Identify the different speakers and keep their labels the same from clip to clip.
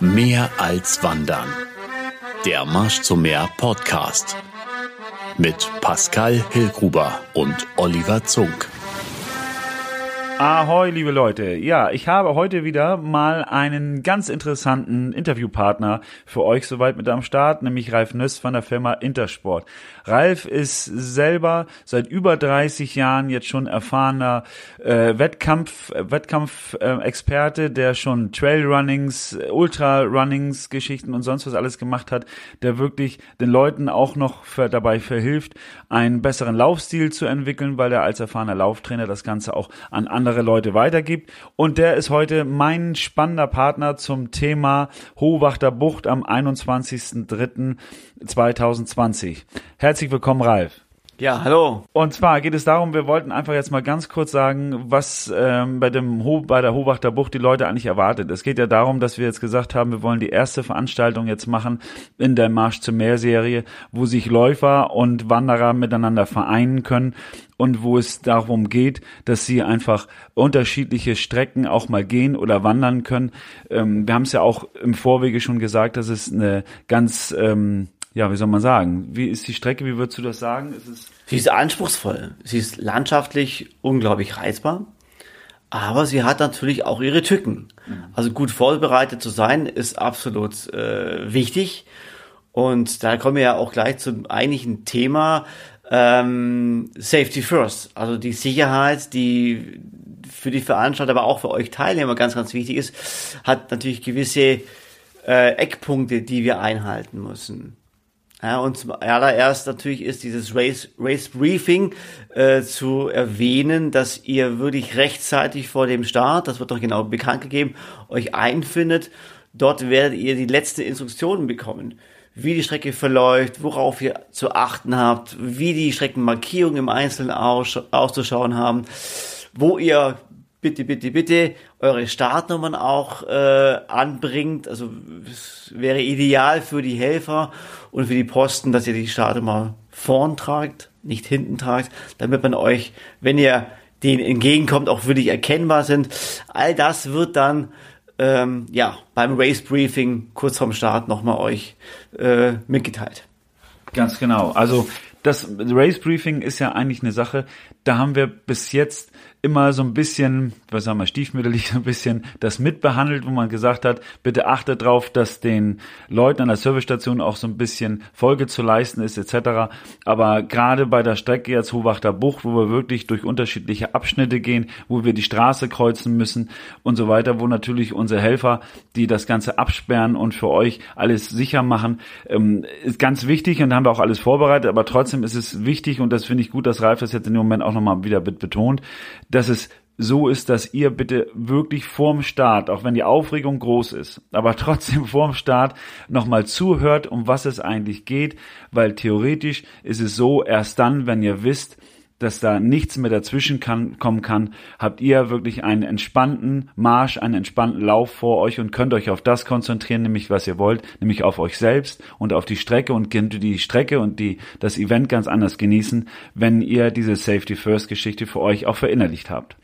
Speaker 1: Mehr als Wandern. Der Marsch zum Meer Podcast. Mit Pascal Hillgruber und Oliver Zunk.
Speaker 2: Ahoi, liebe Leute. Ja, ich habe heute wieder mal einen ganz interessanten Interviewpartner für euch soweit mit am Start, nämlich Ralf Nöss von der Firma Intersport. Ralf ist selber seit über 30 Jahren jetzt schon erfahrener äh, Wettkampf, Wettkampfexperte, äh, der schon Trailrunnings, Ultrarunnings, Geschichten und sonst was alles gemacht hat, der wirklich den Leuten auch noch für, dabei verhilft, einen besseren Laufstil zu entwickeln, weil er als erfahrener Lauftrainer das Ganze auch an andere Leute weitergibt. Und der ist heute mein spannender Partner zum Thema Hohwachter Bucht am 21.03.2020. Herzlich willkommen, Ralf.
Speaker 3: Ja, hallo.
Speaker 2: Und zwar geht es darum, wir wollten einfach jetzt mal ganz kurz sagen, was ähm, bei dem Ho bei der Hohwachter Bucht die Leute eigentlich erwartet. Es geht ja darum, dass wir jetzt gesagt haben, wir wollen die erste Veranstaltung jetzt machen in der Marsch zum Meer Serie, wo sich Läufer und Wanderer miteinander vereinen können und wo es darum geht, dass sie einfach unterschiedliche Strecken auch mal gehen oder wandern können. Ähm, wir haben es ja auch im Vorwege schon gesagt, dass es eine ganz ähm, ja, wie soll man sagen? Wie ist die Strecke? Wie würdest du das sagen?
Speaker 3: Ist es sie ist anspruchsvoll. Sie ist landschaftlich unglaublich reizbar. Aber sie hat natürlich auch ihre Tücken. Mhm. Also gut vorbereitet zu sein, ist absolut äh, wichtig. Und da kommen wir ja auch gleich zum eigentlichen Thema ähm, Safety First. Also die Sicherheit, die für die Veranstalter, aber auch für euch Teilnehmer ganz, ganz wichtig ist, hat natürlich gewisse äh, Eckpunkte, die wir einhalten müssen. Ja, und zum allererst natürlich ist dieses Race, Race Briefing äh, zu erwähnen, dass ihr wirklich rechtzeitig vor dem Start, das wird doch genau bekannt gegeben, euch einfindet. Dort werdet ihr die letzten Instruktionen bekommen, wie die Strecke verläuft, worauf ihr zu achten habt, wie die Streckenmarkierungen im Einzelnen aus, auszuschauen haben, wo ihr bitte, bitte, bitte eure Startnummern auch äh, anbringt. Also es wäre ideal für die Helfer und für die Posten, dass ihr die Startnummer vorn tragt, nicht hinten tragt, damit man euch, wenn ihr denen entgegenkommt, auch wirklich erkennbar sind. All das wird dann ähm, ja beim Race Briefing kurz vorm Start nochmal euch äh, mitgeteilt.
Speaker 2: Ganz genau. Also das Race Briefing ist ja eigentlich eine Sache, da haben wir bis jetzt immer so ein bisschen, was sagen wir, stiefmütterlich so ein bisschen das mitbehandelt, wo man gesagt hat, bitte achtet drauf, dass den Leuten an der Servicestation auch so ein bisschen Folge zu leisten ist, etc. Aber gerade bei der Strecke jetzt Hohwachter Bucht, wo wir wirklich durch unterschiedliche Abschnitte gehen, wo wir die Straße kreuzen müssen und so weiter, wo natürlich unsere Helfer, die das Ganze absperren und für euch alles sicher machen, ähm, ist ganz wichtig und haben wir auch alles vorbereitet, aber trotzdem ist es wichtig und das finde ich gut, dass Ralf das jetzt in dem Moment auch nochmal wieder betont, dass es so ist, dass ihr bitte wirklich vorm Start, auch wenn die Aufregung groß ist, aber trotzdem vorm Start nochmal zuhört, um was es eigentlich geht, weil theoretisch ist es so, erst dann, wenn ihr wisst, dass da nichts mehr dazwischen kann, kommen kann, habt ihr wirklich einen entspannten Marsch, einen entspannten Lauf vor euch und könnt euch auf das konzentrieren, nämlich was ihr wollt, nämlich auf euch selbst und auf die Strecke und könnt die Strecke und die, das Event ganz anders genießen, wenn ihr diese Safety First Geschichte für euch auch verinnerlicht habt.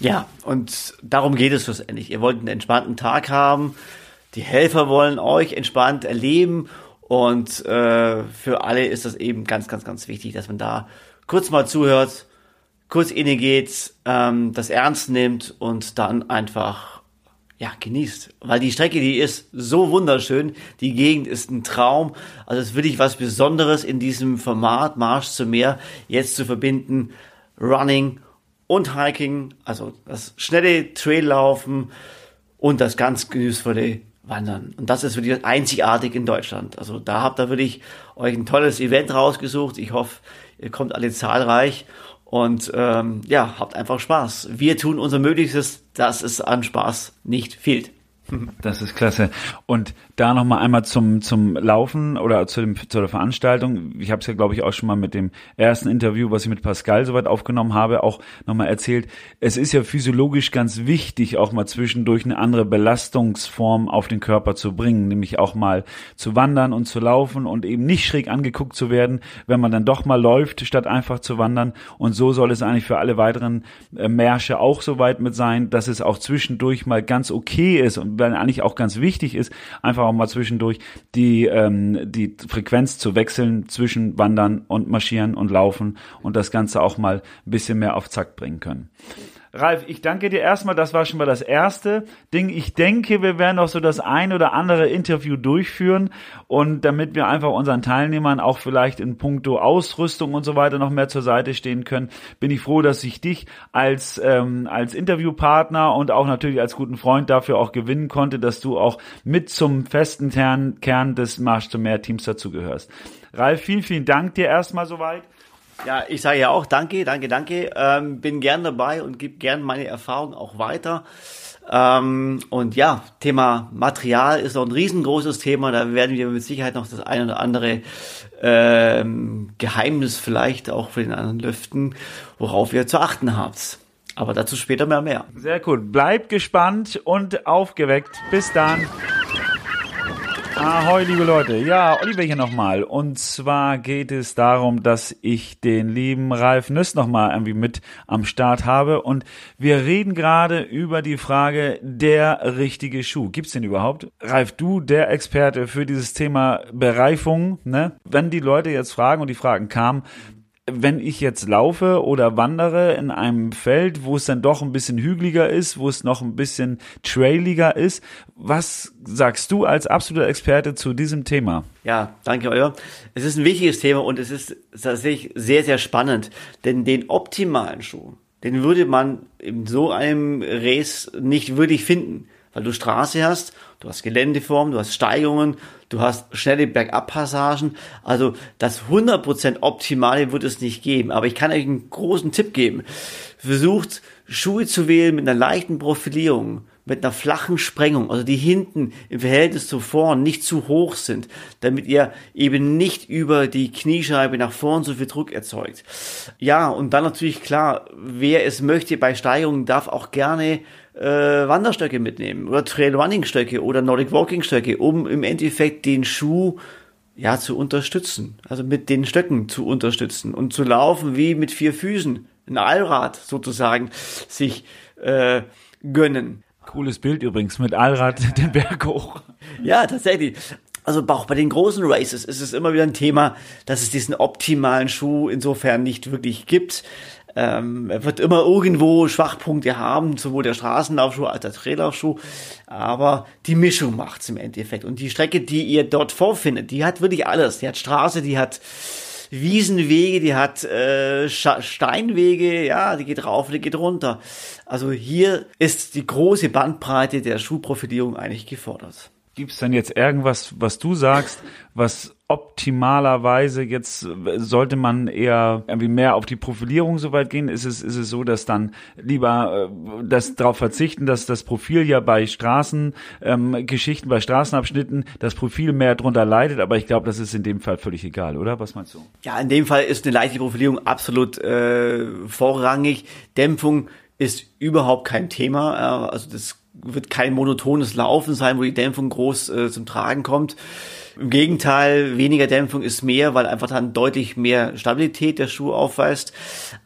Speaker 3: Ja, und darum geht es schlussendlich. Ihr wollt einen entspannten Tag haben, die Helfer wollen euch entspannt erleben und äh, für alle ist das eben ganz, ganz, ganz wichtig, dass man da kurz mal zuhört, kurz innegeht, ähm, das ernst nimmt und dann einfach ja, genießt. Weil die Strecke, die ist so wunderschön. Die Gegend ist ein Traum. Also es ist wirklich was Besonderes in diesem Format Marsch zum Meer jetzt zu verbinden. Running und Hiking, also das schnelle Traillaufen und das ganz genussvolle Wandern. Und das ist wirklich einzigartig in Deutschland. Also da habt ihr wirklich euch ein tolles Event rausgesucht. Ich hoffe, Ihr kommt alle zahlreich und ähm, ja, habt einfach Spaß. Wir tun unser Möglichstes, dass es an Spaß nicht fehlt.
Speaker 2: Das ist klasse. Und da nochmal einmal zum, zum Laufen oder zu, dem, zu der Veranstaltung. Ich habe es ja, glaube ich, auch schon mal mit dem ersten Interview, was ich mit Pascal soweit aufgenommen habe, auch nochmal erzählt. Es ist ja physiologisch ganz wichtig, auch mal zwischendurch eine andere Belastungsform auf den Körper zu bringen, nämlich auch mal zu wandern und zu laufen und eben nicht schräg angeguckt zu werden, wenn man dann doch mal läuft, statt einfach zu wandern. Und so soll es eigentlich für alle weiteren äh, Märsche auch soweit mit sein, dass es auch zwischendurch mal ganz okay ist und weil eigentlich auch ganz wichtig ist, einfach auch mal zwischendurch die, ähm, die Frequenz zu wechseln zwischen Wandern und Marschieren und Laufen und das Ganze auch mal ein bisschen mehr auf Zack bringen können. Ralf, ich danke dir erstmal. Das war schon mal das erste Ding. Ich denke, wir werden noch so das ein oder andere Interview durchführen und damit wir einfach unseren Teilnehmern auch vielleicht in puncto Ausrüstung und so weiter noch mehr zur Seite stehen können, bin ich froh, dass ich dich als, ähm, als Interviewpartner und auch natürlich als guten Freund dafür auch gewinnen konnte, dass du auch mit zum festen Kern, Kern des Marsch zum Meer Teams dazugehörst. Ralf, vielen, vielen Dank dir erstmal soweit.
Speaker 3: Ja, ich sage ja auch danke, danke, danke. Ähm, bin gern dabei und gebe gern meine Erfahrung auch weiter. Ähm, und ja, Thema Material ist noch ein riesengroßes Thema. Da werden wir mit Sicherheit noch das eine oder andere ähm, Geheimnis vielleicht auch für den anderen lüften, worauf ihr zu achten habt. Aber dazu später mehr mehr.
Speaker 2: Sehr gut. Bleibt gespannt und aufgeweckt. Bis dann. Ahoi, liebe Leute. Ja, Oliver hier nochmal. Und zwar geht es darum, dass ich den lieben Ralf Nüss nochmal irgendwie mit am Start habe. Und wir reden gerade über die Frage, der richtige Schuh. Gibt's den überhaupt? Ralf, du, der Experte für dieses Thema Bereifung, ne? Wenn die Leute jetzt fragen und die Fragen kamen, wenn ich jetzt laufe oder wandere in einem Feld, wo es dann doch ein bisschen hügeliger ist, wo es noch ein bisschen trailiger ist, was sagst du als absoluter Experte zu diesem Thema?
Speaker 3: Ja, danke, Euer. Es ist ein wichtiges Thema und es ist tatsächlich sehr, sehr spannend, denn den optimalen Schuh, den würde man in so einem Race nicht wirklich finden weil du Straße hast, du hast Geländeform, du hast Steigungen, du hast schnelle Bergabpassagen. Also das 100% Optimale wird es nicht geben. Aber ich kann euch einen großen Tipp geben. Versucht Schuhe zu wählen mit einer leichten Profilierung, mit einer flachen Sprengung, also die hinten im Verhältnis zu vorn nicht zu hoch sind, damit ihr eben nicht über die Kniescheibe nach vorn so viel Druck erzeugt. Ja, und dann natürlich klar, wer es möchte bei Steigerungen darf auch gerne äh, Wanderstöcke mitnehmen oder Trail-Running-Stöcke oder Nordic Walking-Stöcke, um im Endeffekt den Schuh ja zu unterstützen, also mit den Stöcken zu unterstützen und zu laufen wie mit vier Füßen, ein Allrad sozusagen sich äh, gönnen.
Speaker 2: Cooles Bild übrigens mit Allrad den Berg hoch.
Speaker 3: Ja, tatsächlich. Also auch bei den großen Races ist es immer wieder ein Thema, dass es diesen optimalen Schuh insofern nicht wirklich gibt. Ähm, er wird immer irgendwo Schwachpunkte haben, sowohl der Straßenlaufschuh als der Traillaufschuh, aber die Mischung macht's im Endeffekt. Und die Strecke, die ihr dort vorfindet, die hat wirklich alles. Die hat Straße, die hat Wiesenwege, die hat äh, Steinwege, ja, die geht rauf, die geht runter. Also hier ist die große Bandbreite der Schuhprofilierung eigentlich gefordert.
Speaker 2: Gibt es denn jetzt irgendwas, was du sagst, was optimalerweise jetzt sollte man eher irgendwie mehr auf die Profilierung soweit gehen? Ist es, ist es so, dass dann lieber äh, das darauf verzichten, dass das Profil ja bei Straßengeschichten, ähm, bei Straßenabschnitten das Profil mehr drunter leidet, aber ich glaube, das ist in dem Fall völlig egal, oder? Was meinst du?
Speaker 3: Ja, in dem Fall ist eine leichte Profilierung absolut äh, vorrangig. Dämpfung ist überhaupt kein Thema. Äh, also das wird kein monotones Laufen sein, wo die Dämpfung groß äh, zum Tragen kommt. Im Gegenteil, weniger Dämpfung ist mehr, weil einfach dann deutlich mehr Stabilität der Schuh aufweist.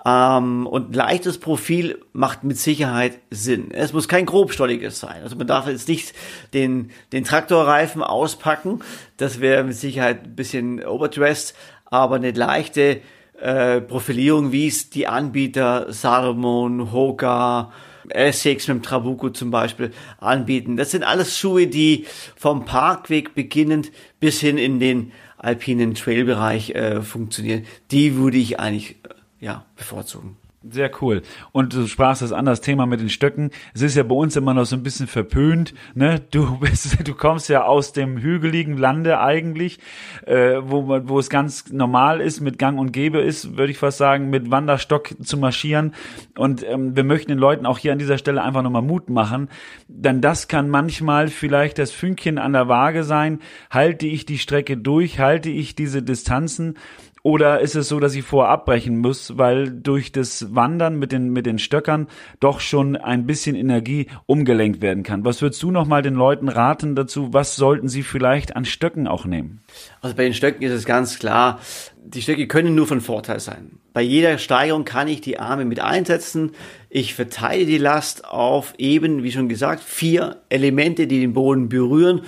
Speaker 3: Ähm, und leichtes Profil macht mit Sicherheit Sinn. Es muss kein grobstolliges sein. Also man darf jetzt nicht den, den Traktorreifen auspacken. Das wäre mit Sicherheit ein bisschen overdressed, aber eine leichte äh, Profilierung, wie es die Anbieter Salomon, Hoka, Essex mit dem Trabuco zum Beispiel anbieten. Das sind alles Schuhe, die vom Parkweg beginnend bis hin in den alpinen Trailbereich äh, funktionieren. Die würde ich eigentlich äh, ja bevorzugen.
Speaker 2: Sehr cool. Und du sprachst das an, das Thema mit den Stöcken. Es ist ja bei uns immer noch so ein bisschen verpönt. Ne? Du bist, du kommst ja aus dem hügeligen Lande eigentlich, äh, wo, wo es ganz normal ist, mit Gang und Gebe ist, würde ich fast sagen, mit Wanderstock zu marschieren. Und ähm, wir möchten den Leuten auch hier an dieser Stelle einfach nochmal Mut machen. Denn das kann manchmal vielleicht das Fünkchen an der Waage sein. Halte ich die Strecke durch? Halte ich diese Distanzen? Oder ist es so, dass ich vorher abbrechen muss, weil durch das Wandern mit den, mit den Stöckern doch schon ein bisschen Energie umgelenkt werden kann? Was würdest du nochmal den Leuten raten dazu? Was sollten sie vielleicht an Stöcken auch nehmen?
Speaker 3: Also bei den Stöcken ist es ganz klar, die Stöcke können nur von Vorteil sein. Bei jeder Steigerung kann ich die Arme mit einsetzen. Ich verteile die Last auf eben, wie schon gesagt, vier Elemente, die den Boden berühren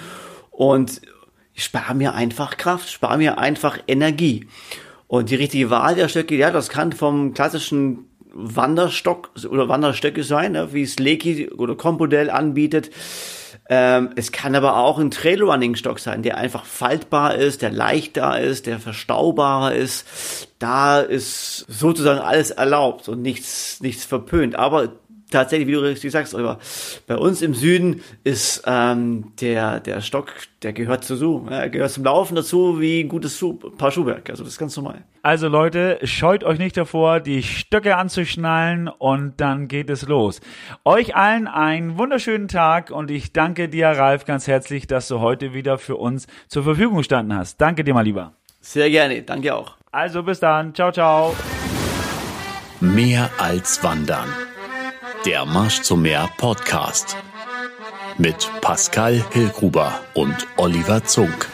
Speaker 3: und ich spare mir einfach Kraft, spare mir einfach Energie. Und die richtige Wahl der Stöcke, ja, das kann vom klassischen Wanderstock oder Wanderstöcke sein, ne, wie es Leki oder Compodel anbietet. Ähm, es kann aber auch ein Trailrunning-Stock sein, der einfach faltbar ist, der leicht da ist, der verstaubarer ist. Da ist sozusagen alles erlaubt und nichts, nichts verpönt. Aber tatsächlich, wie du richtig sagst, Oliver, bei uns im Süden ist ähm, der, der Stock, der gehört dazu. Er gehört zum Laufen dazu wie ein gutes Schuh, Paar Schuhwerk. Also das ist ganz normal.
Speaker 2: Also Leute, scheut euch nicht davor, die Stöcke anzuschnallen und dann geht es los. Euch allen einen wunderschönen Tag und ich danke dir, Ralf, ganz herzlich, dass du heute wieder für uns zur Verfügung gestanden hast. Danke dir mal lieber.
Speaker 3: Sehr gerne, danke auch.
Speaker 2: Also bis dann, ciao, ciao.
Speaker 1: Mehr als Wandern. Der Marsch zum Meer Podcast mit Pascal Hillgruber und Oliver Zunk.